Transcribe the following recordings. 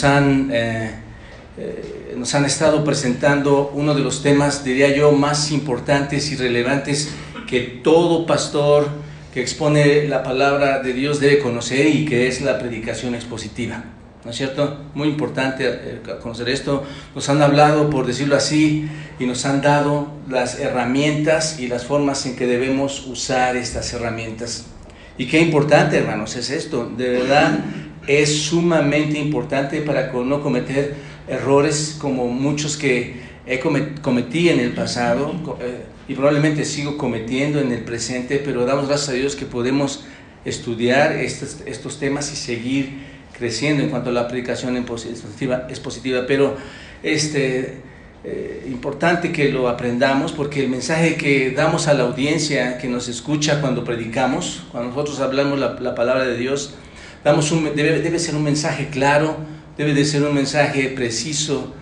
nos han, eh, eh, nos han estado presentando uno de los temas, diría yo, más importantes y relevantes que todo pastor que expone la palabra de Dios debe conocer y que es la predicación expositiva. ¿No es cierto? Muy importante eh, conocer esto. Nos han hablado, por decirlo así, y nos han dado las herramientas y las formas en que debemos usar estas herramientas. Y qué importante, hermanos, es esto. De verdad, es sumamente importante para no cometer errores como muchos que he cometí en el pasado eh, y probablemente sigo cometiendo en el presente, pero damos gracias a Dios que podemos estudiar estos, temas y seguir creciendo en cuanto a la aplicación en positiva, es pero este, eh, importante que lo aprendamos porque el mensaje que damos a la audiencia que nos escucha cuando predicamos, cuando nosotros hablamos la, palabra de Dios, damos un, debe, debe ser un mensaje claro, debe de ser un mensaje preciso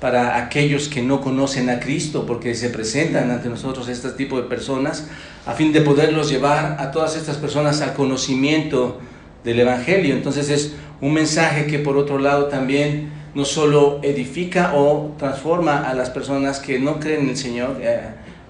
para aquellos que no conocen a Cristo, porque se presentan ante nosotros este tipo de personas, a fin de poderlos llevar a todas estas personas al conocimiento del Evangelio. Entonces es un mensaje que por otro lado también no solo edifica o transforma a las personas que no creen en el Señor, eh,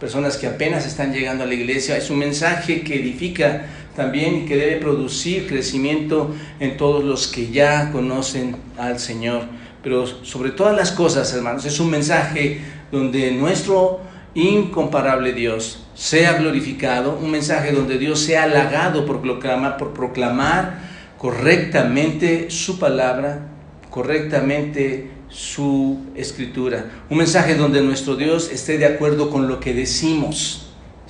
personas que apenas están llegando a la iglesia, es un mensaje que edifica también que debe producir crecimiento en todos los que ya conocen al Señor. Pero sobre todas las cosas, hermanos, es un mensaje donde nuestro incomparable Dios sea glorificado, un mensaje donde Dios sea halagado por proclamar, por proclamar correctamente su palabra, correctamente su escritura. Un mensaje donde nuestro Dios esté de acuerdo con lo que decimos.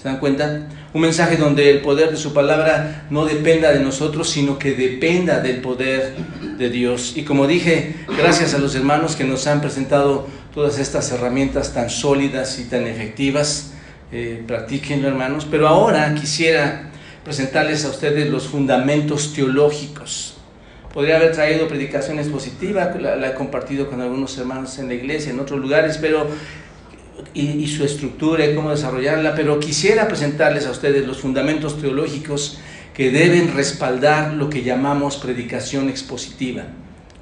¿Se dan cuenta? Un mensaje donde el poder de su palabra no dependa de nosotros, sino que dependa del poder de Dios. Y como dije, gracias a los hermanos que nos han presentado todas estas herramientas tan sólidas y tan efectivas, eh, practíquenlo hermanos. Pero ahora quisiera presentarles a ustedes los fundamentos teológicos. Podría haber traído predicaciones positivas, la, he compartido con algunos hermanos en la iglesia, en otros lugares, pero y, su estructura y cómo desarrollarla, pero quisiera presentarles a ustedes los fundamentos teológicos que deben respaldar lo que llamamos predicación expositiva.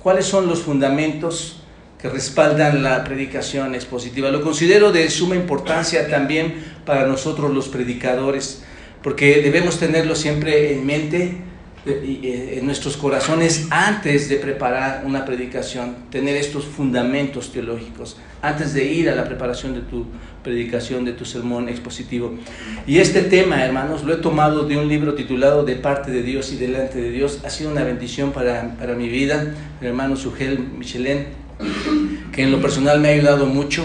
¿Cuáles son los fundamentos que respaldan la predicación expositiva? Lo considero de suma importancia también para nosotros los predicadores porque debemos tenerlo siempre en mente, en nuestros corazones, antes de preparar una predicación, tener estos fundamentos teológicos, antes de ir a la preparación de tu predicación, de tu sermón expositivo. Y este tema, hermanos, lo he tomado de un libro titulado De parte de Dios y delante de Dios. Ha sido una bendición para, para mi vida, el hermano Sugel Michelén, que en lo personal me ha ayudado mucho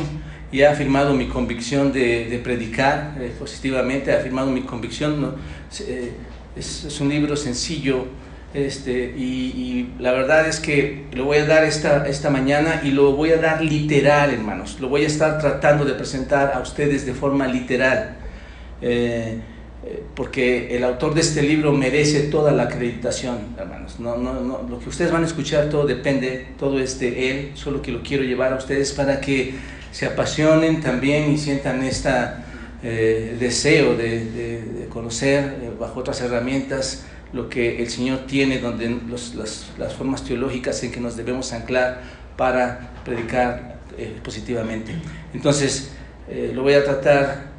y ha afirmado mi convicción de, predicar eh, positivamente, ha afirmado mi convicción. ¿no? Eh, es, un libro sencillo este, y, la verdad es que lo voy a dar esta, esta mañana y lo voy a dar literal, hermanos. Lo voy a estar tratando de presentar a ustedes de forma literal. Eh, porque el autor de este libro merece toda la acreditación, hermanos. No, no, no, lo que ustedes van a escuchar todo depende, todo es de él, solo que lo quiero llevar a ustedes para que se apasionen también y sientan este deseo de, conocer eh, bajo otras herramientas lo que el Señor tiene, donde las, formas teológicas en que nos debemos anclar para predicar eh, positivamente. Entonces, lo voy a tratar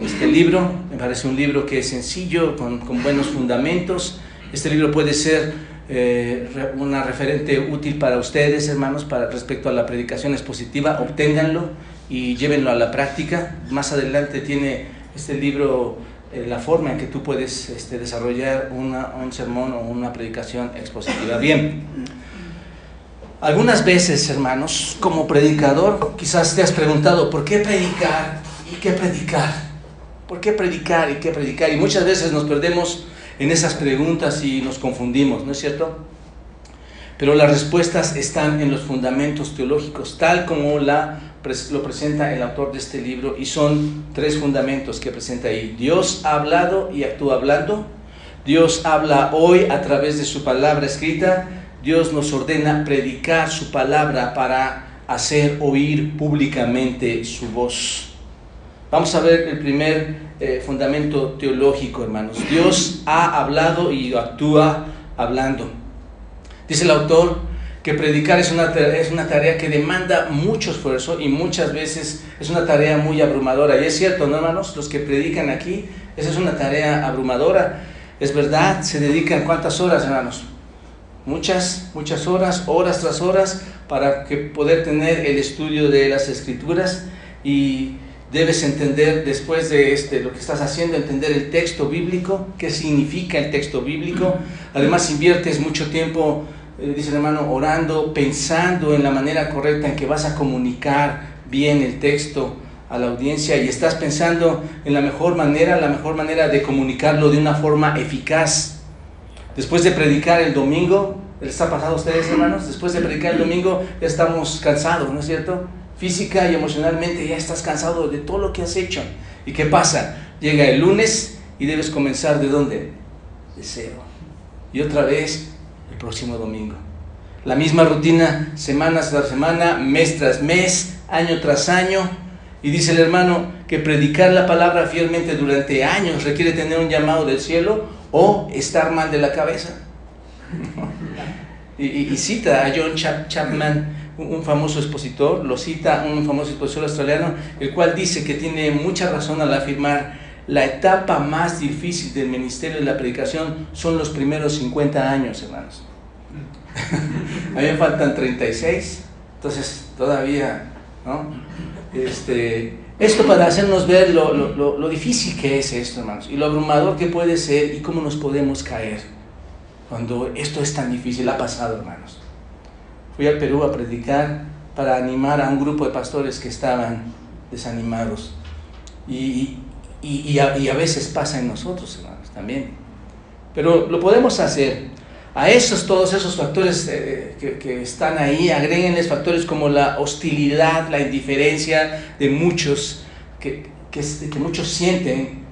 este libro, me parece un libro que es sencillo, con, con buenos fundamentos. Este libro puede ser eh, una referente útil para ustedes, hermanos, para respecto a la predicación expositiva, obténganlo y llévenlo a la práctica. Más adelante tiene este libro eh, la forma en que tú puedes este, desarrollar una, un sermón o una predicación expositiva. Bien, algunas veces, hermanos, como predicador, quizás te has preguntado, ¿por qué predicar y qué predicar? ¿Por qué predicar y qué predicar? Y muchas veces nos perdemos en esas preguntas y nos confundimos, ¿no es cierto? Pero las respuestas están en los fundamentos teológicos, tal como la, lo presenta el autor de este libro, y son tres fundamentos que presenta ahí. Dios ha hablado y actúa hablando. Dios habla hoy a través de su palabra escrita. Dios nos ordena predicar su palabra para hacer oír públicamente su voz. Vamos a ver el primer eh, fundamento teológico, hermanos. Dios ha hablado y actúa hablando. Dice el autor que predicar es una, es una tarea que demanda mucho esfuerzo y muchas veces es una tarea muy abrumadora. Y es cierto, ¿no, hermanos? Los que predican aquí, esa es una tarea abrumadora. Es verdad, se dedican cuántas horas, hermanos? Muchas, muchas horas, horas tras horas, para que poder tener el estudio de las escrituras y debes entender después de este, lo que estás haciendo, entender el texto bíblico, qué significa el texto bíblico. Además inviertes mucho tiempo, eh, dice el hermano, orando, pensando en la manera correcta en que vas a comunicar bien el texto a la audiencia y estás pensando en la mejor manera, la mejor manera de comunicarlo de una forma eficaz. Después de predicar el domingo, ¿les ha pasado a ustedes hermanos? Después de predicar el domingo ya estamos cansados, ¿no es cierto? física y emocionalmente ya estás cansado de todo lo que has hecho. ¿Y qué pasa? Llega el lunes y debes comenzar de dónde? De cero. Y otra vez próximo domingo. La misma rutina, semanas tras semana, mes tras mes, año tras año. Y dice el hermano que predicar la palabra fielmente durante años requiere tener un llamado del cielo o estar mal de la cabeza. y, cita a John Chapman un famoso expositor, lo cita un famoso expositor australiano, el cual dice que tiene mucha razón al afirmar la etapa más difícil del ministerio de la predicación son los primeros 50 años, hermanos. a mí me faltan 36, entonces todavía, ¿no? Este, esto para hacernos ver lo, lo, lo difícil que es esto, hermanos, y lo abrumador que puede ser y cómo nos podemos caer cuando esto es tan difícil. Ha pasado, hermanos. Fui al Perú a predicar para animar a un grupo de pastores que estaban desanimados. Y, y, a, veces pasa en nosotros, hermanos, también. Pero lo podemos hacer. A esos, todos esos factores eh, que, están ahí, agréguenles factores como la hostilidad, la indiferencia de muchos, que, que, que muchos sienten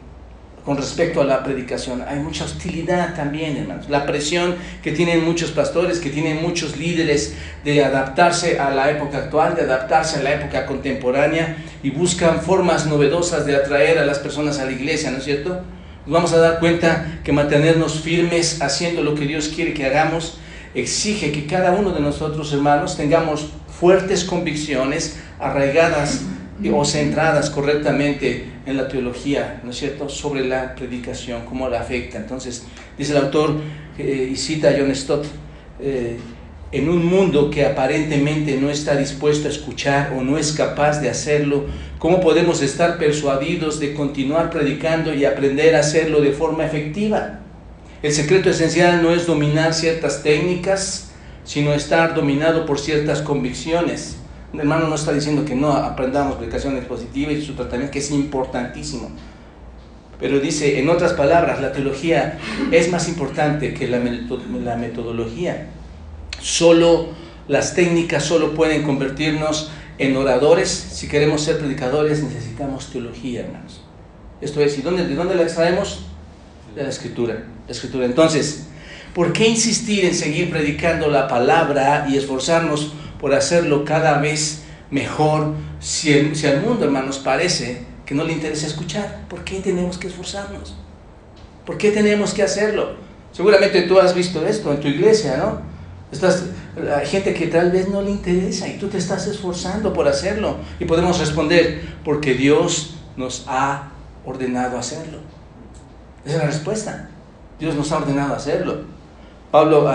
con respecto a la predicación. Hay mucha hostilidad también, hermanos. La presión que tienen muchos pastores, que tienen muchos líderes de adaptarse a la época actual, de adaptarse a la época contemporánea y buscan formas novedosas de atraer a las personas a la iglesia, ¿no es cierto? Nos vamos a dar cuenta que mantenernos firmes haciendo lo que Dios quiere que hagamos exige que cada uno de nosotros, hermanos, tengamos fuertes convicciones arraigadas o centradas correctamente en la teología, ¿no es cierto?, sobre la predicación, cómo la afecta. Entonces, dice el autor, eh, y cita a John Stott, eh, en un mundo que aparentemente no está dispuesto a escuchar o no es capaz de hacerlo, ¿cómo podemos estar persuadidos de continuar predicando y aprender a hacerlo de forma efectiva? El secreto esencial no es dominar ciertas técnicas, sino estar dominado por ciertas convicciones. El hermano no está diciendo que no aprendamos predicación expositiva y su tratamiento, que es importantísimo. Pero dice, en otras palabras, la teología es más importante que la, la metodología. Solo las técnicas solo pueden convertirnos en oradores. Si queremos ser predicadores necesitamos teología, hermanos. Esto es, ¿y dónde, de dónde la extraemos? De la escritura. La escritura. Entonces, ¿por qué insistir en seguir predicando la palabra y esforzarnos por hacerlo cada vez mejor. Si, si al mundo, hermanos, parece que no le interesa escuchar, ¿por qué tenemos que esforzarnos? ¿Por qué tenemos que hacerlo? Seguramente tú has visto esto en tu iglesia, ¿no? Estás, gente que tal vez no le interesa y tú te estás esforzando por hacerlo. Y podemos responder, porque Dios nos ha ordenado hacerlo. Esa es la respuesta. Dios nos ha ordenado hacerlo. Pablo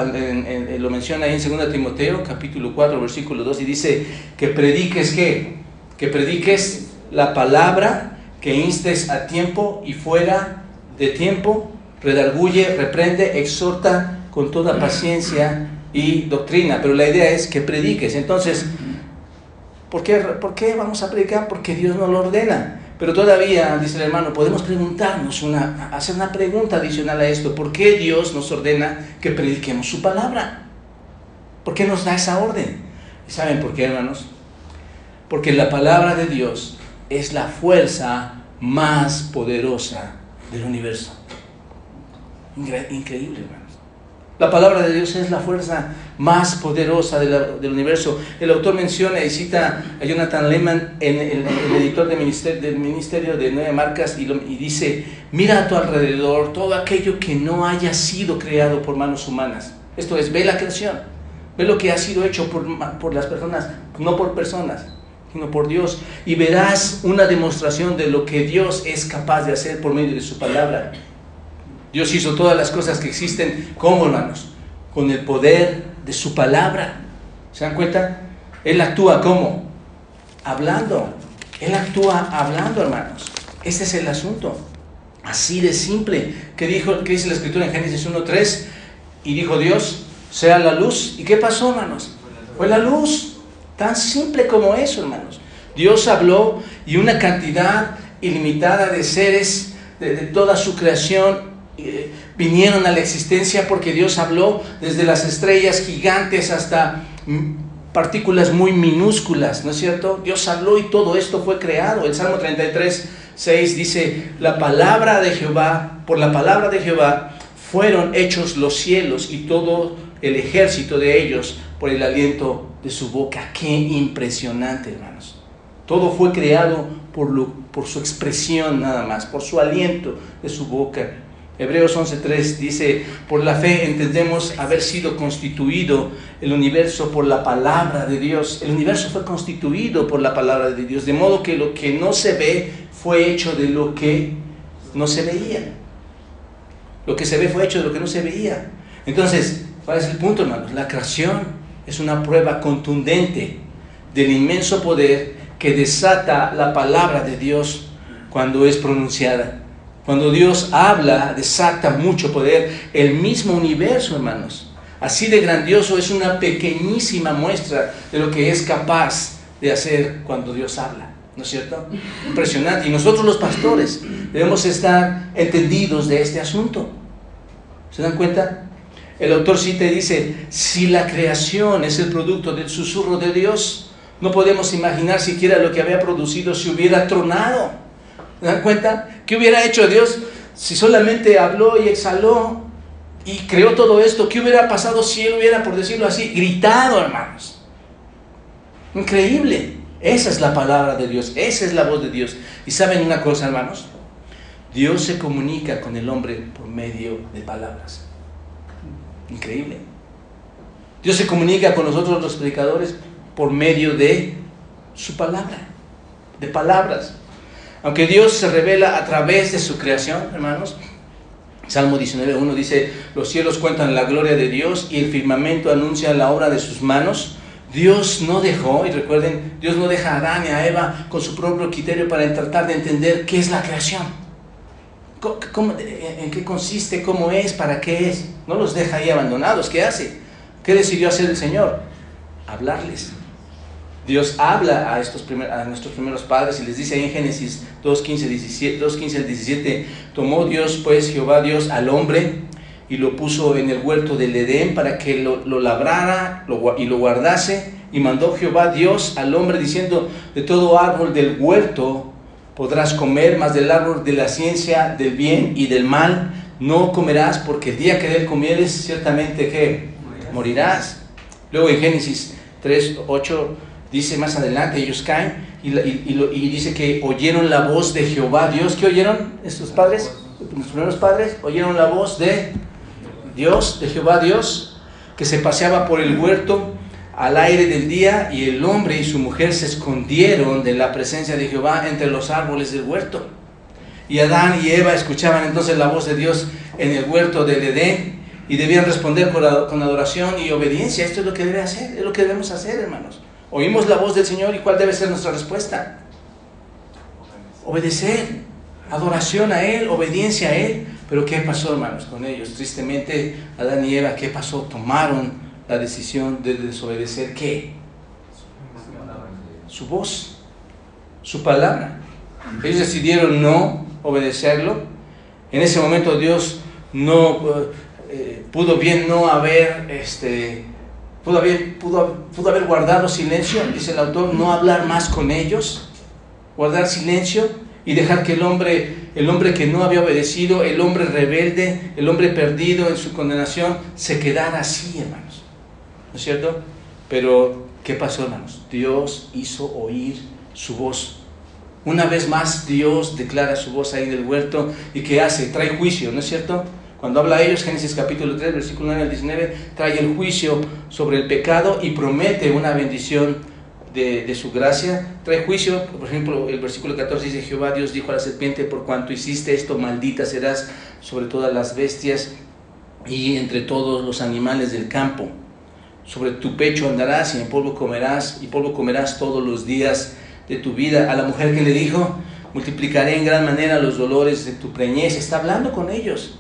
lo menciona ahí en 2 Timoteo, capítulo 4, versículo 2, y dice que prediques qué? Que prediques la palabra, que instes a tiempo y fuera de tiempo, redarguye, reprende, exhorta con toda paciencia y doctrina. Pero la idea es que prediques. Entonces, ¿por qué, ¿por qué vamos a predicar? Porque Dios nos lo ordena. Pero todavía, dice el hermano, podemos preguntarnos, una, hacer una pregunta adicional a esto. ¿Por qué Dios nos ordena que prediquemos su palabra? ¿Por qué nos da esa orden? ¿Y saben por qué, hermanos? Porque la palabra de Dios es la fuerza más poderosa del universo. Increíble, hermano. La palabra de Dios es la fuerza más poderosa del universo. El autor menciona y cita a Jonathan Lehman, en el, editor del ministerio, del ministerio de Nueve Marcas, y, y, dice, mira a tu alrededor todo aquello que no haya sido creado por manos humanas. Esto es, ve la creación. Ve lo que ha sido hecho por, por las personas, no por personas, sino por Dios. Y verás una demostración de lo que Dios es capaz de hacer por medio de su palabra. Dios hizo todas las cosas que existen, ¿cómo hermanos? Con el poder de su palabra. ¿Se dan cuenta? Él actúa como? Hablando. Él actúa hablando, hermanos. Este es el asunto. Así de simple. ¿Qué, dijo, qué dice la escritura en Génesis 1.3? Y dijo Dios, sea la luz. ¿Y qué pasó, hermanos? Fue la luz. Tan simple como eso, hermanos. Dios habló y una cantidad ilimitada de seres de, toda su creación eh, vinieron a la existencia porque Dios habló desde las estrellas gigantes hasta mm, partículas muy minúsculas, ¿no es cierto? Dios habló y todo esto fue creado. El Salmo 33, 6 dice, la palabra de Jehová, por la palabra de Jehová fueron hechos los cielos y todo el ejército de ellos por el aliento de su boca. Qué impresionante, hermanos. Todo fue creado por, su expresión nada más, por su aliento de su boca. Hebreos 11.3 dice, por la fe entendemos haber sido constituido el universo por la palabra de Dios. El universo fue constituido por la palabra de Dios, de modo que lo que no se ve fue hecho de lo que no se veía. Lo que se ve fue hecho de lo que no se veía. Entonces, ¿cuál es el punto, hermanos? La creación es una prueba contundente del inmenso poder que desata la palabra de Dios cuando es pronunciada. Cuando Dios habla, desata mucho poder. El mismo universo, hermanos. Así de grandioso es una pequeñísima muestra de lo que es capaz de hacer cuando Dios habla. ¿No es cierto? Impresionante. Y nosotros los pastores debemos estar entendidos de este asunto. ¿Se dan cuenta? El autor sí te dice, si la creación es el producto del susurro de Dios, no podemos imaginar siquiera lo que había producido si hubiera tronado. ¿Se dan cuenta? ¿Qué hubiera hecho Dios si solamente habló y exhaló y creó todo esto? ¿Qué hubiera pasado si Él hubiera, por decirlo así, gritado, hermanos? Increíble. Esa es la palabra de Dios, esa es la voz de Dios. Y saben una cosa, hermanos, Dios se comunica con el hombre por medio de palabras. Increíble. Dios se comunica con nosotros los predicadores por medio de su palabra, de palabras. Aunque Dios se revela a través de su creación, hermanos, Salmo 19.1 dice, los cielos cuentan la gloria de Dios y el firmamento anuncia la obra de sus manos. Dios no dejó, y recuerden, Dios no deja a Adán y a Eva con su propio criterio para tratar de entender qué es la creación. ¿En qué consiste? ¿Cómo es? ¿Para qué es? No los deja ahí abandonados. ¿Qué hace? ¿Qué decidió hacer el Señor? Hablarles. Dios habla a, estos a nuestros primeros padres y les dice ahí en Génesis 2.15 17, al 17, tomó Dios pues Jehová Dios al hombre y lo puso en el huerto del Edén para que lo, lo labrara y lo guardase y mandó Jehová Dios al hombre diciendo, de todo árbol del huerto podrás comer, más del árbol de la ciencia del bien y del mal no comerás, porque el día que de él comieres, ciertamente que morirás. Luego en Génesis 3, 8 dice más adelante, ellos caen y, y, dice que oyeron la voz de Jehová Dios. ¿Qué oyeron estos padres? Los primeros padres oyeron la voz de Dios, de Jehová Dios, que se paseaba por el huerto al aire del día y el hombre y su mujer se escondieron de la presencia de Jehová entre los árboles del huerto. Y Adán y Eva escuchaban entonces la voz de Dios en el huerto del Edén y debían responder con adoración y obediencia. Esto es lo que debe hacer, es lo que debemos hacer, hermanos. Oímos la voz del Señor y cuál debe ser nuestra respuesta. Obedecer, adoración a Él, obediencia a Él. Pero ¿qué pasó, hermanos, con ellos? Tristemente, Adán y Eva, ¿qué pasó? Tomaron la decisión de desobedecer qué? Su voz, su palabra. Ellos decidieron no obedecerlo. En ese momento Dios no eh, pudo bien no haber, este, pudo, haber, pudo, pudo haber guardado silencio, dice el autor, no hablar más con ellos, guardar silencio y dejar que el hombre, el hombre que no había obedecido, el hombre rebelde, el hombre perdido en su condenación, se quedara así, hermano es cierto? Pero, ¿qué pasó, hermanos? Dios hizo oír su voz. Una vez más, Dios declara su voz ahí en el huerto y ¿qué hace? Trae juicio, ¿no es cierto? Cuando habla a ellos, Génesis capítulo 3, versículo 9 al 19, trae el juicio sobre el pecado y promete una bendición de, de, su gracia. Trae juicio, por ejemplo, el versículo 14 dice, Jehová Dios dijo a la serpiente, por cuanto hiciste esto, maldita serás sobre todas las bestias y entre todos los animales del campo. Sobre tu pecho andarás y en polvo comerás, y polvo comerás todos los días de tu vida. A la mujer que le dijo, multiplicaré en gran manera los dolores de tu preñez. Está hablando con ellos.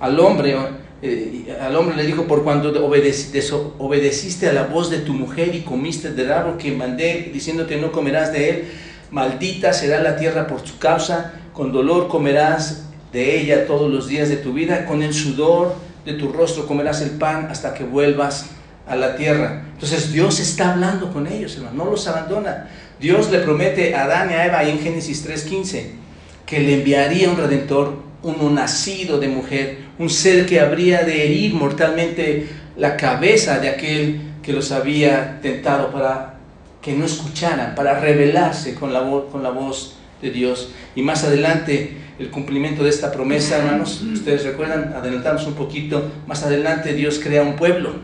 Al hombre, eh, al hombre le dijo, por cuando obedeciste a la voz de tu mujer y comiste del árbol que mandé, diciéndote no comerás de él, maldita será la tierra por su causa, con dolor comerás de ella todos los días de tu vida, con el sudor de tu rostro comerás el pan hasta que vuelvas a la tierra. Entonces Dios está hablando con ellos, hermano, no los abandona. Dios le promete a Adán y a Eva en Génesis 3:15 que le enviaría un redentor, uno nacido de mujer, un ser que habría de herir mortalmente la cabeza de aquel que los había tentado para que no escucharan, para rebelarse con la, voz, con la voz de Dios. Y más adelante, el cumplimiento de esta promesa, hermanos, ustedes recuerdan, adelantamos un poquito, más adelante Dios crea un pueblo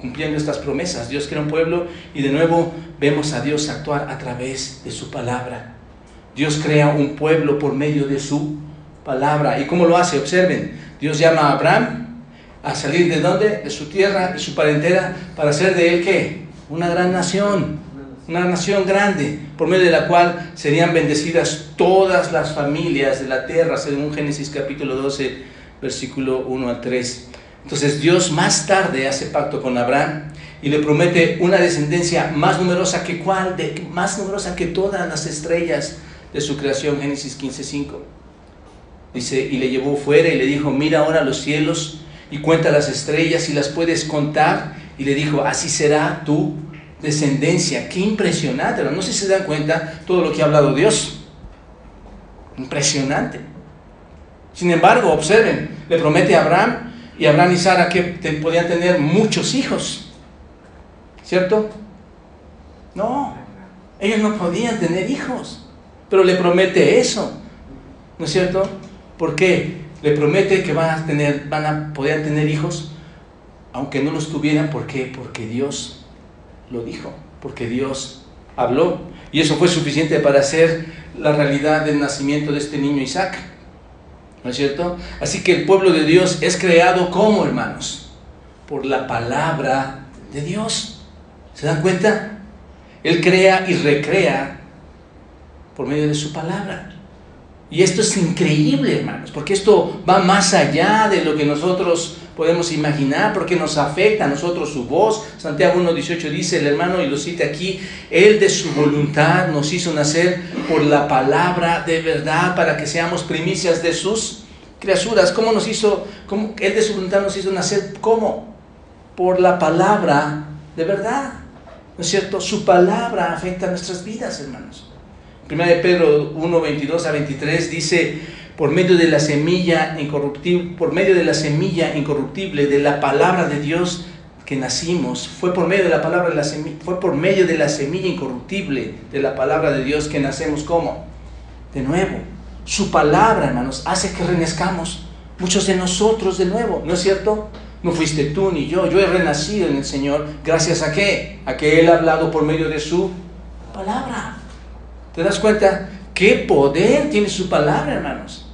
cumpliendo estas promesas. Dios crea un pueblo y de nuevo vemos a Dios actuar a través de su palabra. Dios crea un pueblo por medio de su palabra. ¿Y cómo lo hace? Observen, Dios llama a Abraham a salir de dónde? De su tierra y su parentela para hacer de él qué? Una gran nación, una nación grande, por medio de la cual serían bendecidas todas las familias de la tierra, según Génesis capítulo 12, versículo 1 al 3. Entonces Dios más tarde hace pacto con Abraham y le promete una descendencia más numerosa que cuál, más numerosa que todas las estrellas de su creación, Génesis 15:5. Y le llevó fuera y le dijo, mira ahora los cielos y cuenta las estrellas y las puedes contar. Y le dijo, así será tu descendencia. Qué impresionante, no sé si se dan cuenta todo lo que ha hablado Dios. Impresionante. Sin embargo, observen, le promete a Abraham y Abraham y Sara que podían tener muchos hijos. ¿Cierto? No, ellos no podían tener hijos, pero le promete eso. ¿No es cierto? ¿Por qué? Le promete que van a tener, van a poder tener hijos, aunque no los tuvieran, ¿por qué? Porque Dios lo dijo, porque Dios habló. Y eso fue suficiente para hacer la realidad del nacimiento de este niño Isaac. ¿No es cierto? Así que el pueblo de Dios es creado como hermanos, por la palabra de Dios. ¿Se dan cuenta? Él crea y recrea por medio de su palabra. Y esto es increíble, hermanos, porque esto va más allá de lo que nosotros podemos imaginar, porque nos afecta a nosotros su voz. Santiago 1.18 dice el hermano, y lo cita aquí, Él de su voluntad nos hizo nacer por la palabra de verdad para que seamos primicias de sus criaturas. ¿Cómo nos hizo, cómo, Él de su voluntad nos hizo nacer? ¿Cómo? Por la palabra de verdad. ¿No es cierto? Su palabra afecta a nuestras vidas, hermanos. Primera de Pedro 1, 22 a 23 dice, por medio de la semilla incorruptible, por medio de la semilla incorruptible de la palabra de Dios que nacimos, fue por medio de la palabra de la semilla, fue por medio de la semilla incorruptible de la palabra de Dios que nacemos como de nuevo. Su palabra, hermanos, hace que renazcamos muchos de nosotros de nuevo, ¿no es cierto? No fuiste tú ni yo, yo he renacido en el Señor gracias a qué? A que Él ha hablado por medio de su palabra. ¿Te das cuenta? ¿Qué poder tiene su palabra, hermanos?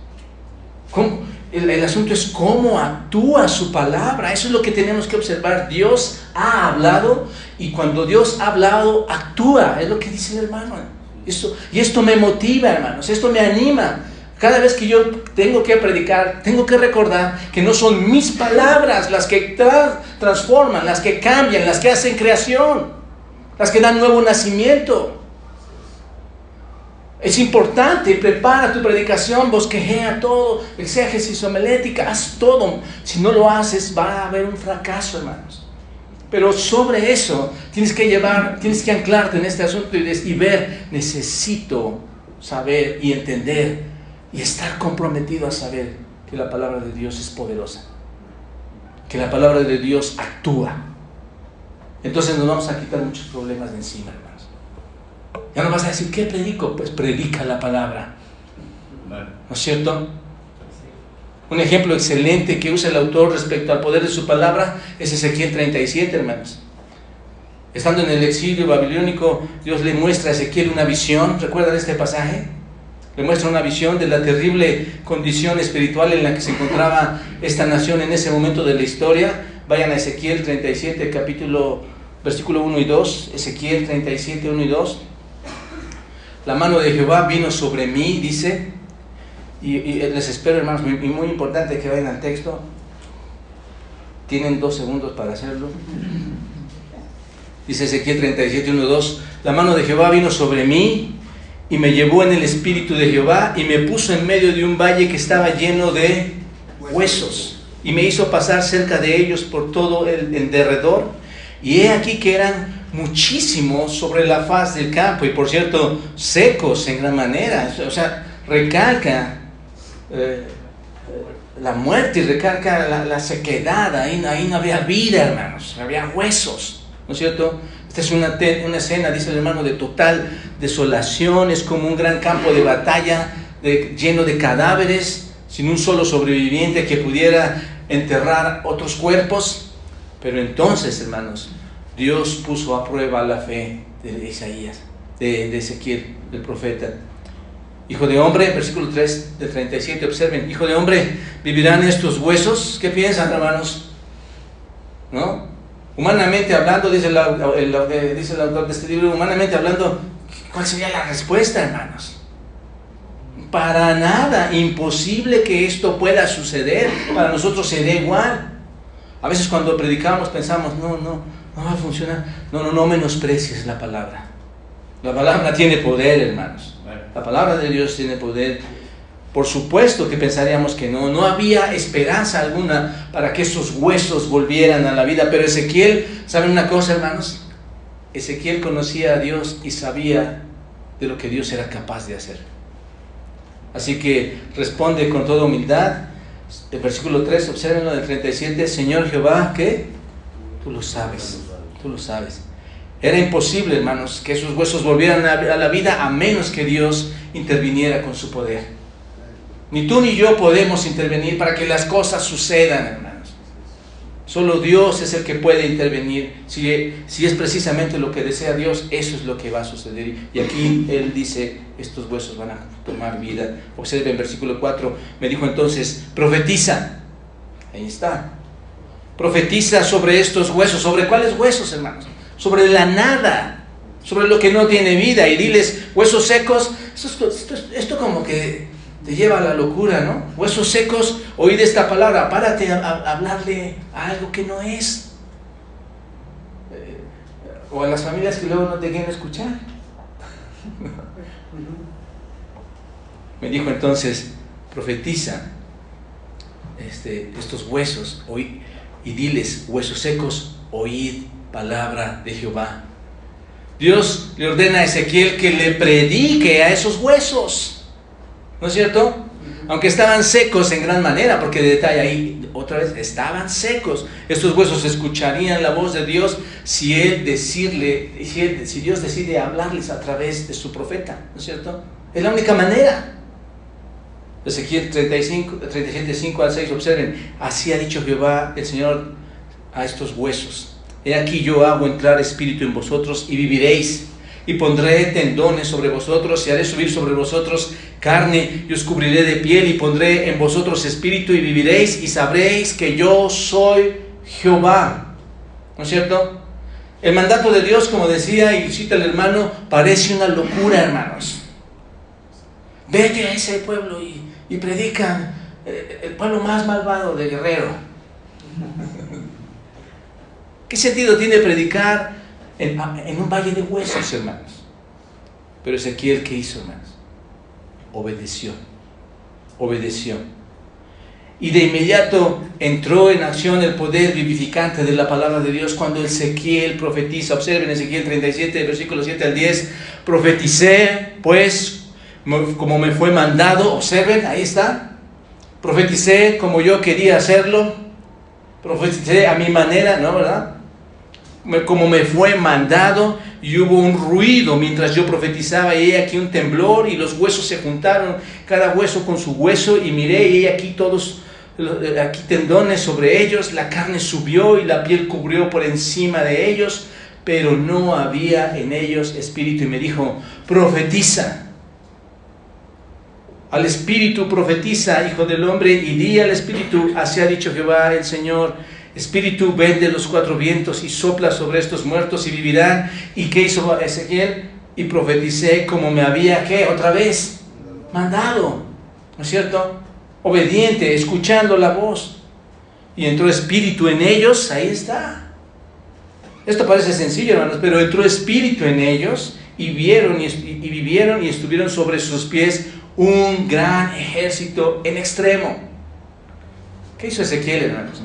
El, asunto es cómo actúa su palabra. Eso es lo que tenemos que observar. Dios ha hablado y cuando Dios ha hablado, actúa. Es lo que dice el hermano. Esto, y esto me motiva, hermanos. Esto me anima. Cada vez que yo tengo que predicar, tengo que recordar que no son mis palabras las que tra transforman, las que cambian, las que hacen creación, las que dan nuevo nacimiento. Es importante, prepara tu predicación, bosquejea todo, exégesis homilética, haz todo. Si no lo haces, va a haber un fracaso, hermanos. Pero sobre eso tienes que llevar, tienes que anclarte en este asunto y, y ver, necesito saber y entender y estar comprometido a saber que la palabra de Dios es poderosa, que la palabra de Dios actúa. Entonces nos vamos a quitar muchos problemas de encima, hermano. Ya no vas a decir, ¿qué predico? Pues predica la palabra. ¿No es cierto? Un ejemplo excelente que usa el autor respecto al poder de su palabra es Ezequiel 37, hermanos. Estando en el exilio babilónico, Dios le muestra a Ezequiel una visión. ¿Recuerdan este pasaje? Le muestra una visión de la terrible condición espiritual en la que se encontraba esta nación en ese momento de la historia. Vayan a Ezequiel 37, capítulo, versículo 1 y 2. Ezequiel 37, 1 y 2. La mano de Jehová vino sobre mí, dice, y, les espero, hermanos, y muy importante que vayan al texto. Tienen dos segundos para hacerlo. Dice Ezequiel 37, 1, 2. La mano de Jehová vino sobre mí y me llevó en el espíritu de Jehová y me puso en medio de un valle que estaba lleno de huesos y me hizo pasar cerca de ellos por todo el, el derredor. Y he aquí que eran muchísimos sobre la faz del campo y por cierto secos en gran manera. O sea, recalca eh, la muerte y recalca la, sequedad. Ahí, ahí, no había vida, hermanos, había huesos. ¿No es cierto? Esta es una, una escena, dice el hermano, de total desolación. Es como un gran campo de batalla lleno de cadáveres, sin un solo sobreviviente que pudiera enterrar otros cuerpos. Pero entonces, hermanos, Dios puso a prueba la fe de Isaías, de, Ezequiel, del profeta. Hijo de hombre, versículo 3 de 37, observen, hijo de hombre, ¿vivirán estos huesos? ¿Qué piensan, hermanos? ¿No? Humanamente hablando, dice el, dice el autor de este libro, humanamente hablando, ¿cuál sería la respuesta, hermanos? Para nada, imposible que esto pueda suceder. Para nosotros sería igual. A veces cuando predicamos pensamos, no, no, no va a funcionar. No, no, no menosprecies la palabra. La palabra tiene poder, hermanos. La palabra de Dios tiene poder. Por supuesto que pensaríamos que no, no había esperanza alguna para que esos huesos volvieran a la vida. Pero Ezequiel, ¿saben una cosa, hermanos? Ezequiel conocía a Dios y sabía de lo que Dios era capaz de hacer. Así que responde con toda humildad. El versículo 3, observenlo del 37, Señor Jehová, ¿qué? Tú lo sabes, tú lo sabes. Era imposible, hermanos, que esos huesos volvieran a la vida a menos que Dios interviniera con su poder. Ni tú ni yo podemos intervenir para que las cosas sucedan, hermanos. Solo Dios es el que puede intervenir. Si, es precisamente lo que desea Dios, eso es lo que va a suceder. Y aquí Él dice, estos huesos van a tomar vida. Observe en versículo 4, me dijo entonces, profetiza. Ahí está. Profetiza sobre estos huesos. ¿Sobre cuáles huesos, hermanos? Sobre la nada. Sobre lo que no tiene vida. Y diles, huesos secos. Esto, como que te lleva a la locura, ¿no? Huesos secos, oíd esta palabra. Párate a, hablarle a algo que no es. Eh, o a las familias que luego no te quieren escuchar. Me dijo entonces, profetiza este, estos huesos, hoy y diles, huesos secos, oíd palabra de Jehová. Dios le ordena a Ezequiel que le predique a esos huesos. ¿No es cierto? Aunque estaban secos en gran manera, porque de detalle ahí otra vez estaban secos. Estos huesos escucharían la voz de Dios si él si, si Dios decide hablarles a través de su profeta, ¿no es cierto? Es la única manera. Ezequiel 35, 37, 5 al 6, observen, así ha dicho Jehová el Señor a estos huesos. He aquí yo hago entrar espíritu en vosotros y viviréis. Y pondré tendones sobre vosotros y haré subir sobre vosotros carne y os cubriré de piel y pondré en vosotros espíritu y viviréis y sabréis que yo soy Jehová. ¿No es cierto? El mandato de Dios, como decía y cita el hermano, parece una locura, hermanos. Vete a ese pueblo y y predican eh, el pueblo más malvado de Guerrero. ¿Qué sentido tiene predicar en, en, un valle de huesos, hermanos? Pero Ezequiel, ¿qué hizo, hermanos? Obedeció, obedeció. Y de inmediato entró en acción el poder vivificante de la palabra de Dios cuando Ezequiel profetiza. Observen Ezequiel 37, versículos 7 al 10. Profeticé, pues, como me fue mandado, observen, ahí está. Profeticé como yo quería hacerlo, profeticé a mi manera, ¿no? ¿Verdad? Como me fue mandado y hubo un ruido mientras yo profetizaba y aquí un temblor y los huesos se juntaron, cada hueso con su hueso y miré y aquí todos eh, aquí tendones sobre ellos, la carne subió y la piel cubrió por encima de ellos, pero no había en ellos espíritu. Y me dijo, profetiza. Al espíritu profetiza, hijo del hombre, y di al espíritu, así ha dicho Jehová el Señor, espíritu vende los cuatro vientos y sopla sobre estos muertos y vivirán. ¿Y qué hizo Ezequiel? Y profeticé como me había, ¿qué? Otra vez, mandado, ¿no es cierto? Obediente, escuchando la voz. Y entró espíritu en ellos, ahí está. Esto parece sencillo, hermanos, pero entró espíritu en ellos y vieron y, vivieron y estuvieron sobre sus pies un gran ejército en extremo. ¿Qué hizo Ezequiel, hermanos?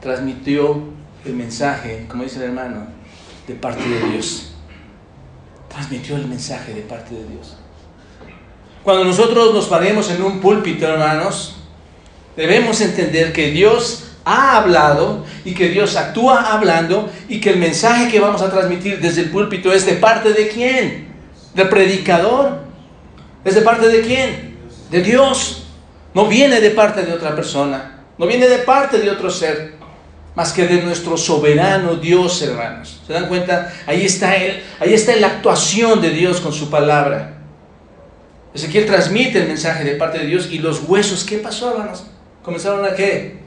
Transmitió el mensaje, como dice el hermano, de parte de Dios. Transmitió el mensaje de parte de Dios. Cuando nosotros nos paremos en un púlpito, hermanos, debemos entender que Dios ha hablado y que Dios actúa hablando y que el mensaje que vamos a transmitir desde el púlpito es de parte de quién? Del predicador. ¿Es de parte de quién? De Dios. No viene de parte de otra persona. No viene de parte de otro ser. Más que de nuestro soberano Dios, hermanos. ¿Se dan cuenta? Ahí está él. Ahí está la actuación de Dios con su palabra. Ezequiel transmite el mensaje de parte de Dios y los huesos, ¿qué pasó, hermanos? Comenzaron a qué?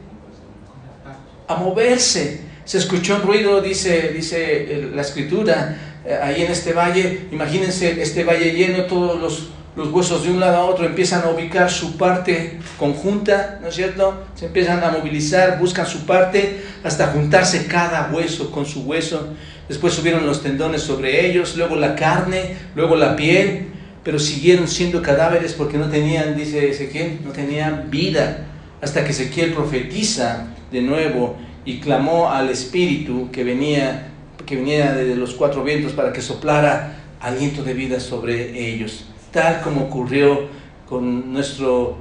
A moverse. Se escuchó un ruido, dice, dice la escritura, eh, ahí en este valle. Imagínense este valle lleno, todos los los huesos de un lado a otro empiezan a ubicar su parte conjunta, ¿no es cierto? Se empiezan a movilizar, buscan su parte hasta juntarse cada hueso con su hueso. Después subieron los tendones sobre ellos, luego la carne, luego la piel, pero siguieron siendo cadáveres porque no tenían, dice Ezequiel, no tenían vida. Hasta que Ezequiel profetiza de nuevo y clamó al Espíritu que venía, que venía de los cuatro vientos para que soplara aliento de vida sobre ellos tal como ocurrió con nuestro,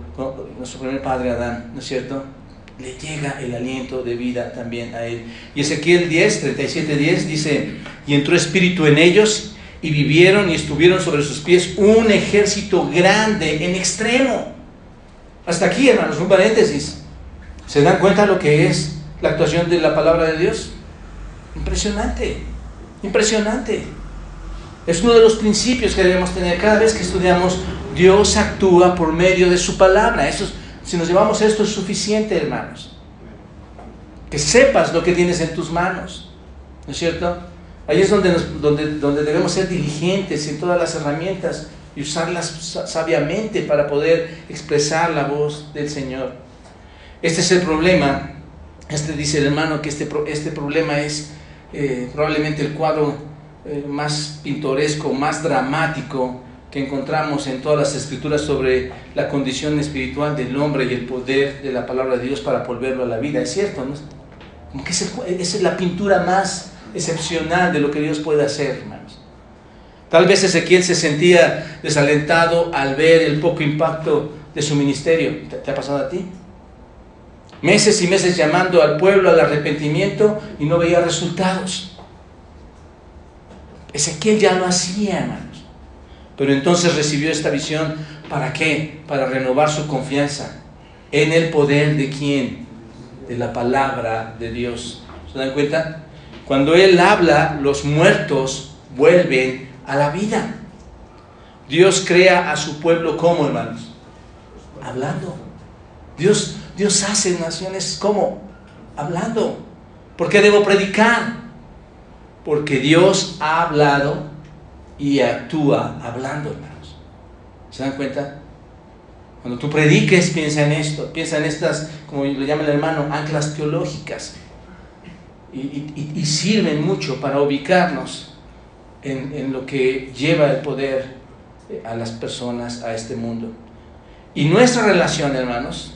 nuestro primer padre Adán, ¿no es cierto? Le llega el aliento de vida también a él. Y Ezequiel 10, 37, 10 dice, y entró espíritu en ellos y vivieron y estuvieron sobre sus pies un ejército grande en extremo. Hasta aquí, hermanos, un paréntesis. ¿Se dan cuenta lo que es la actuación de la palabra de Dios? Impresionante, impresionante. Es uno de los principios que debemos tener cada vez que estudiamos. Dios actúa por medio de su palabra. Eso, si nos llevamos esto es suficiente, hermanos. Que sepas lo que tienes en tus manos. ¿No es cierto? Ahí es donde, donde, donde debemos ser diligentes en todas las herramientas y usarlas sabiamente para poder expresar la voz del Señor. Este es el problema. Este dice el hermano que este, este problema es eh, probablemente el cuadro eh, más pintoresco, más dramático que encontramos en todas las escrituras sobre la condición espiritual del hombre y el poder de la palabra de Dios para volverlo a la vida. Es cierto, ¿no? Esa es la pintura más excepcional de lo que Dios puede hacer, hermanos. Tal vez Ezequiel se sentía desalentado al ver el poco impacto de su ministerio. ¿Te, ha pasado a ti? Meses y meses llamando al pueblo al arrepentimiento y no veía resultados. Ezequiel ya lo hacía, hermanos. Pero entonces recibió esta visión, ¿para qué? Para renovar su confianza en el poder de quién? De la palabra de Dios. ¿Se dan cuenta? Cuando Él habla, los muertos vuelven a la vida. Dios crea a su pueblo como, hermanos? Hablando. Dios, Dios hace naciones como? Hablando. ¿Por qué debo predicar? Porque Dios ha hablado y actúa hablando, hermanos. ¿Se dan cuenta? Cuando tú prediques, piensa en esto, piensa en estas, como le llama el hermano, anclas teológicas. Y, sirven mucho para ubicarnos en, lo que lleva el poder eh, a las personas a este mundo. Y nuestra relación, hermanos,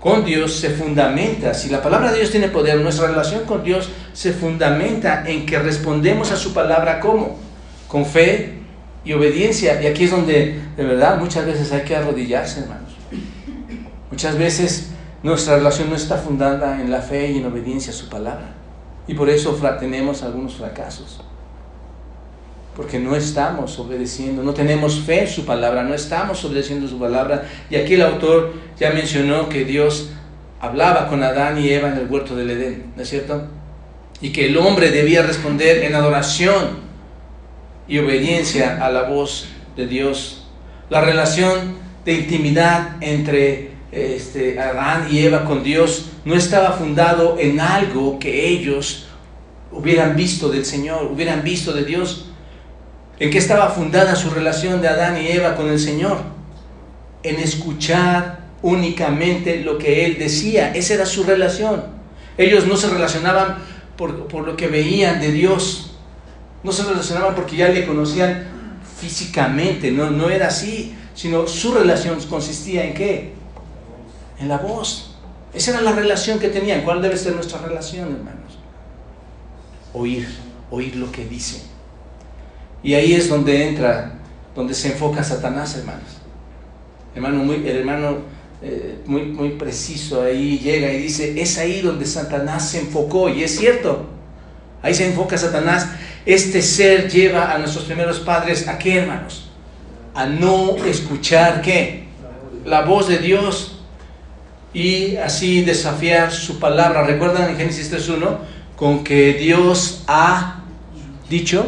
con Dios se fundamenta, si la palabra de Dios tiene poder, nuestra relación con Dios se fundamenta en que respondemos a su palabra como, con fe y obediencia. Y aquí es donde de verdad muchas veces hay que arrodillarse, hermanos. Muchas veces nuestra relación no está fundada en la fe y en obediencia a su palabra. Y por eso tenemos algunos fracasos porque no estamos obedeciendo, no tenemos fe en su palabra, no estamos obedeciendo su palabra. Y aquí el autor ya mencionó que Dios hablaba con Adán y Eva en el huerto del Edén, ¿no es cierto? Y que el hombre debía responder en adoración y obediencia a la voz de Dios. La relación de intimidad entre este, Adán y Eva con Dios no estaba fundado en algo que ellos hubieran visto del Señor, hubieran visto de Dios. ¿En qué estaba fundada su relación de Adán y Eva con el Señor? En escuchar únicamente lo que Él decía. Esa era su relación. Ellos no se relacionaban por, por lo que veían de Dios. No se relacionaban porque ya le conocían físicamente. No, no era así. Sino su relación consistía en qué? En la voz. Esa era la relación que tenían. ¿Cuál debe ser nuestra relación, hermanos? Oír, oír lo que dice. Y ahí es donde entra, donde se enfoca Satanás, hermanos. Hermano, muy, el hermano eh, muy, muy preciso ahí llega y dice, es ahí donde Satanás se enfocó. Y es cierto, ahí se enfoca Satanás. Este ser lleva a nuestros primeros padres a qué, hermanos? A no escuchar qué? La voz de Dios y así desafiar su palabra. ¿Recuerdan en Génesis 3.1? Con que Dios ha dicho.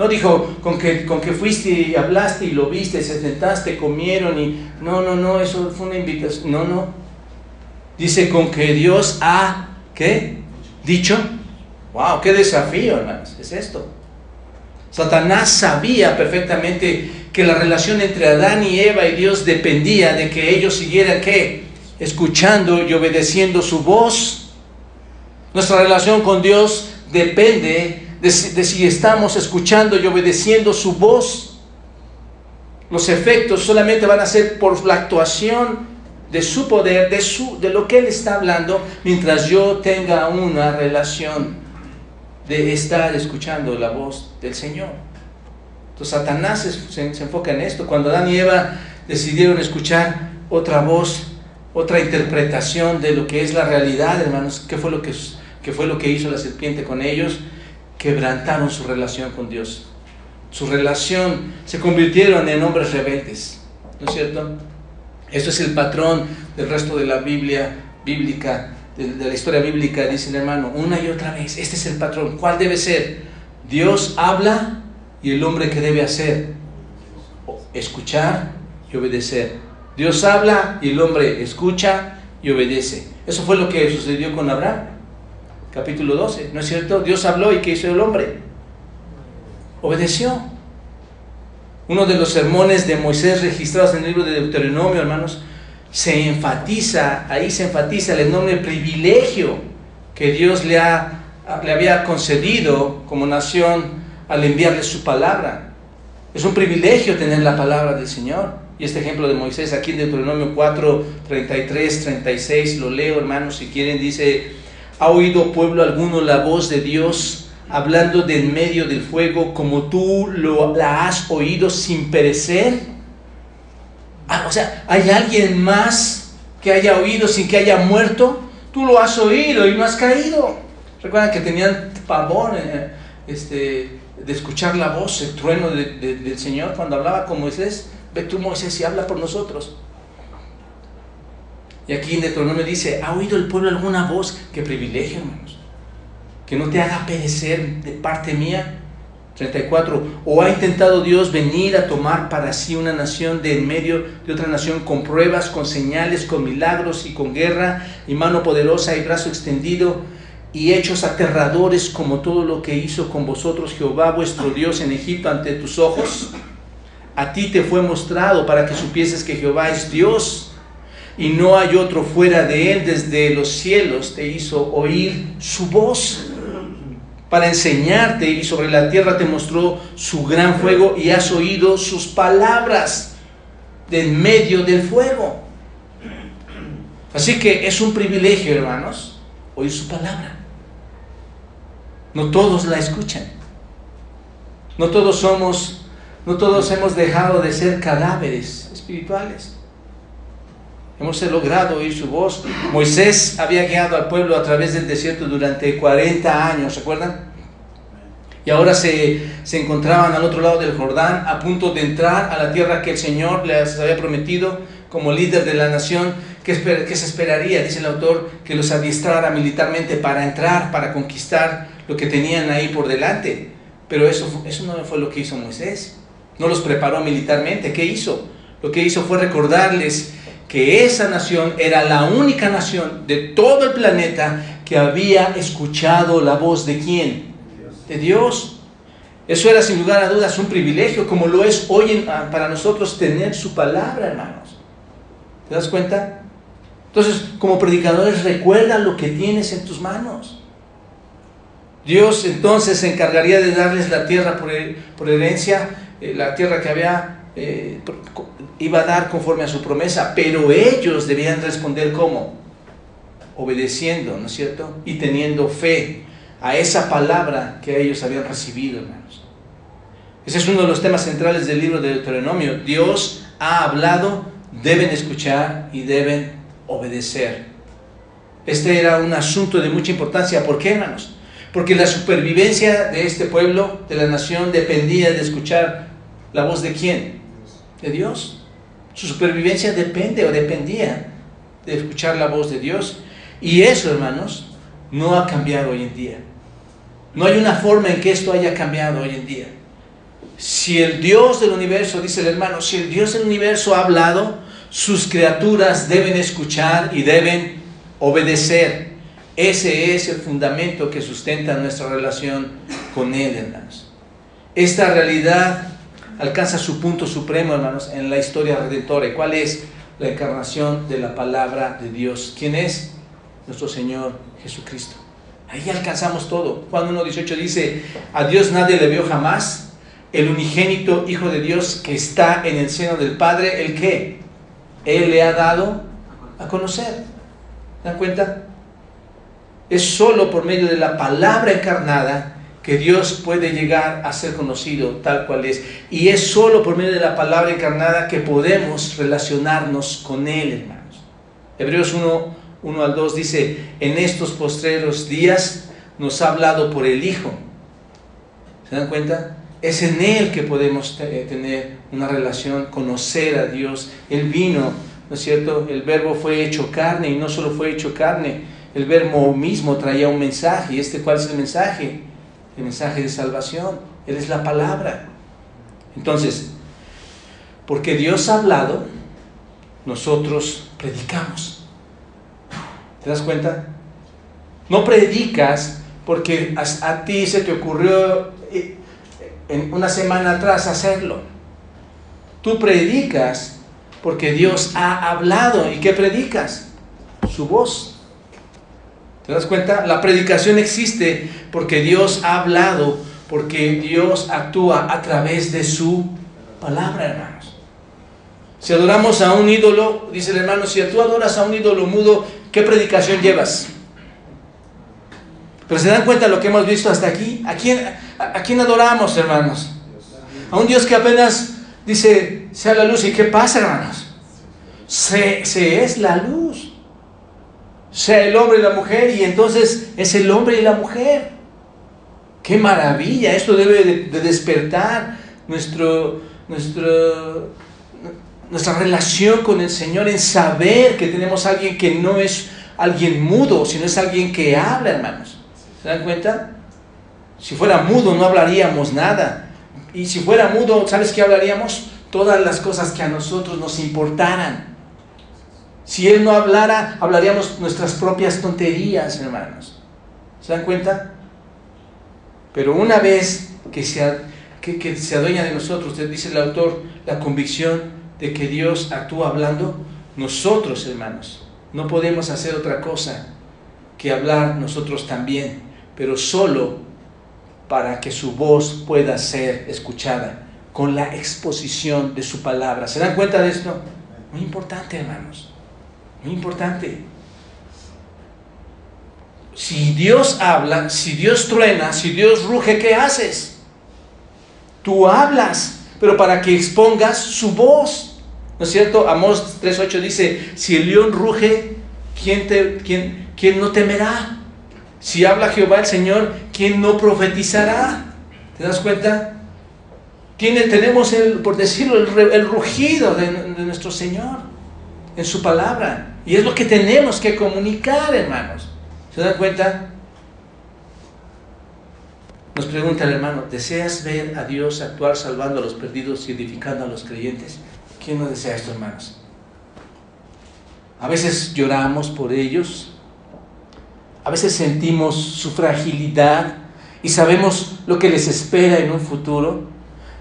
No dijo con que, con que fuiste y hablaste y lo viste, se sentaste, comieron y... No, no, no, eso fue una invitación. No, no. Dice con que Dios ha, ¿qué? Dicho. ¡Wow! ¡Qué desafío, hermanos! Es esto. Satanás sabía perfectamente que la relación entre Adán y Eva y Dios dependía de que ellos siguieran, ¿qué? escuchando y obedeciendo su voz. Nuestra relación con Dios depende de si, estamos escuchando y obedeciendo su voz. Los efectos solamente van a ser por la actuación de su poder, de, su, de lo que Él está hablando, mientras yo tenga una relación de estar escuchando la voz del Señor. Entonces Satanás se, se enfoca en esto. Cuando Adán y Eva decidieron escuchar otra voz, otra interpretación de lo que es la realidad, hermanos. ¿Qué fue lo que, qué fue lo que hizo la serpiente con ellos? Quebrantaron su relación con Dios. Su relación, se convirtieron en hombres rebeldes. ¿No es cierto? Esto es el patrón del resto de la Biblia bíblica, de, de la historia bíblica, dice el hermano, una y otra vez. Este es el patrón. ¿Cuál debe ser? Dios habla y el hombre que debe hacer, escuchar y obedecer. Dios habla y el hombre escucha y obedece. Eso fue lo que sucedió con Abraham. Capítulo 12, ¿no es cierto? Dios habló y ¿qué hizo el hombre? Obedeció. Uno de los sermones de Moisés registrados en el libro de Deuteronomio, hermanos, se enfatiza, ahí se enfatiza el enorme privilegio que Dios le, ha, le había concedido como nación al enviarle su palabra. Es un privilegio tener la palabra del Señor. Y este ejemplo de Moisés aquí en Deuteronomio 4, 33, 36, lo leo hermanos si quieren, dice, ¿ha oído pueblo alguno la voz de Dios hablando de en medio del fuego como tú lo, la has oído sin perecer? Ah, o sea, ¿hay alguien más que haya oído sin que haya muerto? Tú lo has oído y no has caído. Recuerdan que tenían pavor eh, este, de escuchar la voz, el trueno del Señor cuando hablaba con Moisés. Ve tú, Moisés, y habla por nosotros. Y aquí en Deuteronomio dice, ¿ha oído el pueblo alguna voz? Qué privilegio, hermanos. Que no te haga perecer de parte mía. 34. ¿O ha intentado Dios venir a tomar para sí una nación de en medio de otra nación con pruebas, con señales, con milagros y con guerra y mano poderosa y brazo extendido y hechos aterradores como todo lo que hizo con vosotros Jehová vuestro Dios en Egipto ante tus ojos? A ti te fue mostrado para que supieses que Jehová es Dios y no hay otro fuera de él. Desde los cielos te hizo oír su voz para enseñarte y sobre la tierra te mostró su gran fuego y has oído sus palabras de en medio del fuego. Así que es un privilegio, hermanos, oír su palabra. No todos la escuchan. No todos somos no todos hemos dejado de ser cadáveres espirituales. Hemos logrado oír su voz. Moisés había guiado al pueblo a través del desierto durante 40 años, ¿se acuerdan? Y ahora se, se, encontraban al otro lado del Jordán, a punto de entrar a la tierra que el Señor les había prometido, como líder de la nación, ¿qué, se esperaría? Dice el autor, que los adiestrara militarmente para entrar, para conquistar lo que tenían ahí por delante. Pero eso, eso no fue lo que hizo Moisés. No los preparó militarmente. ¿Qué hizo? Lo que hizo fue recordarles que esa nación era la única nación de todo el planeta que había escuchado la voz de quién? De Dios. Eso era sin lugar a dudas un privilegio, como lo es hoy para nosotros tener su palabra, hermanos. ¿Te das cuenta? Entonces, como predicadores, recuerda lo que tienes en tus manos. Dios entonces se encargaría de darles la tierra por, herencia, eh, la tierra que había, eh, iba a dar conforme a su promesa, pero ellos debían responder cómo? Obedeciendo, ¿no es cierto? Y teniendo fe a esa palabra que ellos habían recibido, hermanos. Ese es uno de los temas centrales del libro de Deuteronomio. Dios ha hablado, deben escuchar y deben obedecer. Este era un asunto de mucha importancia. ¿Por qué, hermanos? Porque la supervivencia de este pueblo, de la nación, dependía de escuchar la voz de quién? De Dios. Su supervivencia depende o dependía de escuchar la voz de Dios. Y eso, hermanos, no ha cambiado hoy en día. No hay una forma en que esto haya cambiado hoy en día. Si el Dios del universo, dice el hermano, si el Dios del universo ha hablado, sus criaturas deben escuchar y deben obedecer. Ese es el fundamento que sustenta nuestra relación con Él, hermanos. Esta realidad alcanza su punto supremo, hermanos, en la historia redentora. ¿Y cuál es? La encarnación de la palabra de Dios. ¿Quién es? Nuestro Señor Jesucristo. Ahí alcanzamos todo. Juan 1.18 dice, a Dios nadie le vio jamás, el unigénito Hijo de Dios que está en el seno del Padre, ¿el qué? Él le ha dado a conocer. ¿Dan cuenta? Es solo por medio de la palabra encarnada que Dios puede llegar a ser conocido tal cual es. Y es solo por medio de la palabra encarnada que podemos relacionarnos con Él, hermanos. Hebreos 1, 1 al 2 dice, en estos postreros días nos ha hablado por el Hijo. ¿Se dan cuenta? Es en Él que podemos tener una relación, conocer a Dios. Él vino, ¿no es cierto? El verbo fue hecho carne y no solo fue hecho carne, el verbo mismo traía un mensaje. ¿Y este cuál es el mensaje? Mensaje de salvación. Él es la palabra. Entonces, porque Dios ha hablado, nosotros predicamos. ¿Te das cuenta? No predicas porque a, ti se te ocurrió eh, en una semana atrás hacerlo. Tú predicas porque Dios ha hablado. ¿Y qué predicas? Su voz. ¿Te das cuenta? La predicación existe porque Dios ha hablado, porque Dios actúa a través de su palabra, hermanos. Si adoramos a un ídolo, dice el hermano, si tú adoras a un ídolo mudo, ¿Qué predicación llevas? Pero se dan cuenta de lo que hemos visto hasta aquí. ¿A quién, a, quién adoramos, hermanos? A un Dios que apenas dice, sea la luz. ¿Y qué pasa, hermanos? Se, se es la luz. Sea el hombre y la mujer. Y entonces es el hombre y la mujer. ¡Qué maravilla! Esto debe de, despertar nuestro, nuestro, nuestra relación con el Señor, en saber que tenemos a alguien que no es alguien mudo, sino es alguien que habla, hermanos. ¿Se dan cuenta? Si fuera mudo no hablaríamos nada. Y si fuera mudo, ¿sabes qué hablaríamos? Todas las cosas que a nosotros nos importaran. Si Él no hablara, hablaríamos nuestras propias tonterías, hermanos. ¿Se dan cuenta? Pero una vez que se, adueña de nosotros, dice el autor, la convicción de que Dios actúa hablando, nosotros, hermanos, no podemos hacer otra cosa que hablar nosotros también, pero solo para que su voz pueda ser escuchada con la exposición de su palabra. ¿Se dan cuenta de esto? Muy importante, hermanos. Muy importante. Si Dios habla, si Dios truena, si Dios ruge, ¿qué haces? Tú hablas, pero para que expongas su voz. ¿No es cierto? Amós 3.8 dice, si el león ruge, ¿quién, te, quién, ¿quién no temerá? Si habla Jehová el Señor, ¿quién no profetizará? ¿Te das cuenta? Tenemos, el, por decirlo, el, rugido de, nuestro Señor. en su palabra. Y es lo que tenemos que comunicar, hermanos. ¿Se dan cuenta? Nos pregunta el hermano, ¿deseas ver a Dios actuar salvando a los perdidos y edificando a los creyentes? ¿Quién no desea esto, hermanos? A veces lloramos por ellos, a veces sentimos su fragilidad y sabemos lo que les espera en un futuro.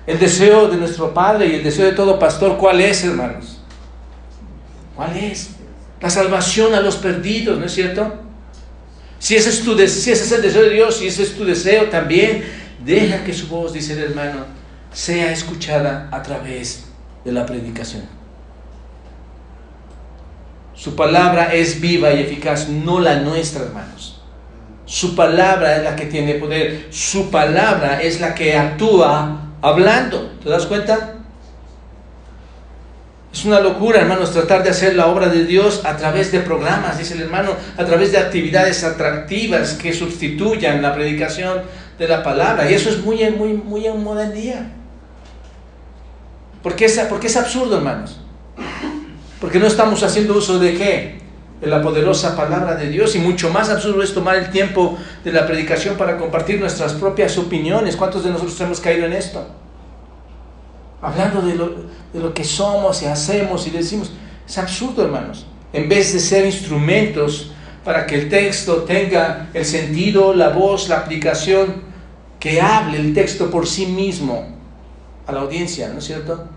El deseo de nuestro Padre y el deseo de todo pastor, ¿cuál es, hermanos? ¿Cuál es? La salvación a los perdidos, ¿no es cierto? Si ese es, tu si ese es el deseo de Dios, si ese es tu deseo también, deja que su voz, dice el hermano, sea escuchada a través de la predicación. Su palabra es viva y eficaz, no la nuestra, hermanos. Su palabra es la que tiene poder. Su palabra es la que actúa hablando. ¿Te das cuenta? Es una locura, hermanos, tratar de hacer la obra de Dios a través de programas, dice el hermano, a través de actividades atractivas que sustituyan la predicación de la palabra. Y eso es muy, muy, muy en moda en día. Porque es, porque es absurdo, hermanos. Porque no estamos haciendo uso de qué? De la poderosa palabra de Dios. Y mucho más absurdo es tomar el tiempo de la predicación para compartir nuestras propias opiniones. ¿Cuántos de nosotros hemos caído en esto? Hablando de lo, de lo que somos y hacemos y decimos. Es absurdo, hermanos. En vez de ser instrumentos para que el texto tenga el sentido, la voz, la aplicación, que hable el texto por sí mismo a la audiencia, ¿no es cierto?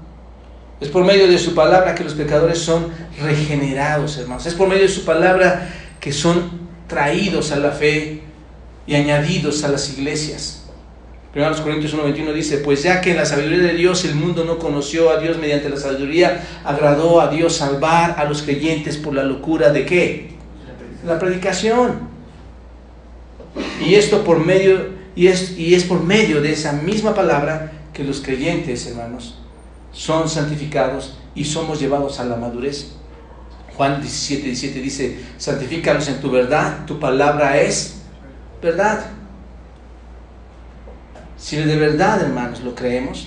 Es por medio de su palabra que los pecadores son regenerados, hermanos. Es por medio de su palabra que son traídos a la fe y añadidos a las iglesias. 1 Corintios 1.21 dice, pues ya que en la sabiduría de Dios el mundo no conoció a Dios mediante la sabiduría, agradó a Dios salvar a los creyentes por la locura de qué? La predicación. Y esto por medio, y es, y es por medio de esa misma palabra que los creyentes, hermanos, son santificados y somos llevados a la madurez. Juan 17, 17 dice, santifícalos en tu verdad, tu palabra es verdad. Si de verdad, hermanos, lo creemos,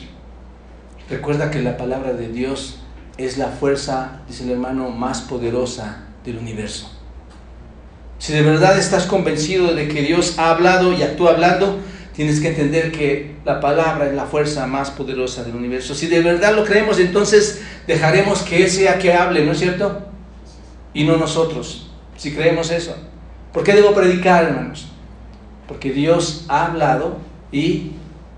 recuerda que la palabra de Dios es la fuerza, dice el hermano, más poderosa del universo. Si de verdad estás convencido de que Dios ha hablado y actúa hablando, tienes que entender que la palabra es la fuerza más poderosa del universo. Si de verdad lo creemos, entonces dejaremos que Él sea que hable, ¿no es cierto? Y no nosotros, si creemos eso. ¿Por qué debo predicar, hermanos? Porque Dios ha hablado y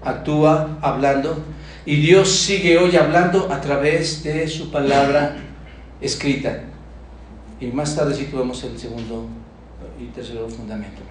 actúa hablando. Y Dios sigue hoy hablando a través de su palabra escrita. Y más tarde vemos el segundo y tercero fundamento.